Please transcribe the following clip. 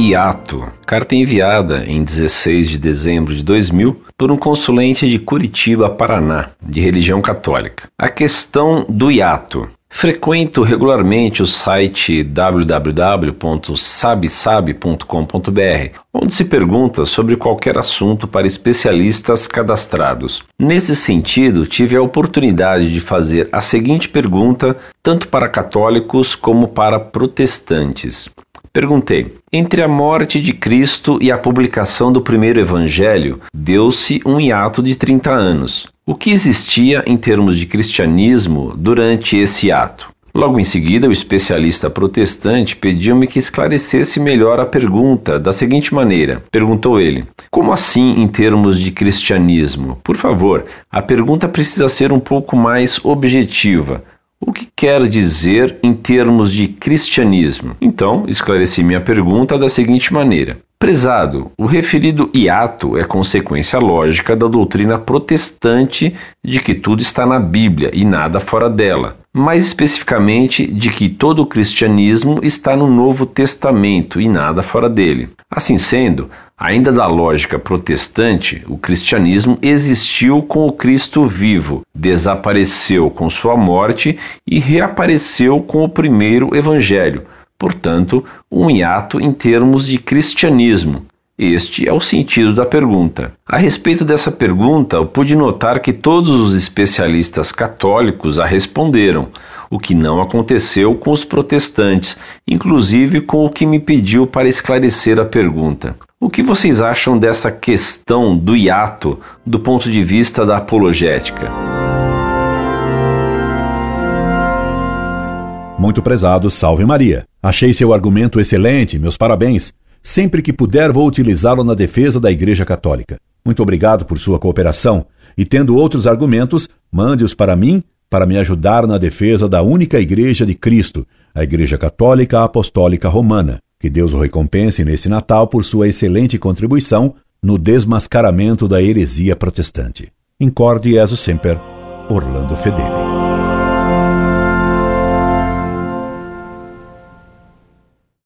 hiato. Carta enviada em 16 de dezembro de 2000 por um consulente de Curitiba, Paraná, de religião católica. A questão do hiato. Frequento regularmente o site www.sabesabe.com.br, onde se pergunta sobre qualquer assunto para especialistas cadastrados. Nesse sentido, tive a oportunidade de fazer a seguinte pergunta tanto para católicos como para protestantes. Perguntei: entre a morte de Cristo e a publicação do primeiro evangelho, deu-se um hiato de 30 anos. O que existia em termos de cristianismo durante esse ato? Logo em seguida, o especialista protestante pediu-me que esclarecesse melhor a pergunta da seguinte maneira: perguntou ele, como assim em termos de cristianismo? Por favor, a pergunta precisa ser um pouco mais objetiva. O que quer dizer em termos de cristianismo? Então, esclareci minha pergunta da seguinte maneira: Prezado, o referido hiato é consequência lógica da doutrina protestante de que tudo está na Bíblia e nada fora dela, mais especificamente de que todo o cristianismo está no Novo Testamento e nada fora dele. Assim sendo, ainda da lógica protestante, o cristianismo existiu com o Cristo vivo, desapareceu com sua morte e reapareceu com o primeiro evangelho portanto, um hiato em termos de cristianismo. Este é o sentido da pergunta. A respeito dessa pergunta, eu pude notar que todos os especialistas católicos a responderam, o que não aconteceu com os protestantes, inclusive com o que me pediu para esclarecer a pergunta. O que vocês acham dessa questão do hiato do ponto de vista da apologética? Muito prezado, salve Maria. Achei seu argumento excelente, meus parabéns. Sempre que puder, vou utilizá-lo na defesa da Igreja Católica. Muito obrigado por sua cooperação. E tendo outros argumentos, mande-os para mim para me ajudar na defesa da única Igreja de Cristo, a Igreja Católica Apostólica Romana. Que Deus o recompense nesse Natal por sua excelente contribuição no desmascaramento da heresia protestante. Incorde Jesus Semper, Orlando Fedeli.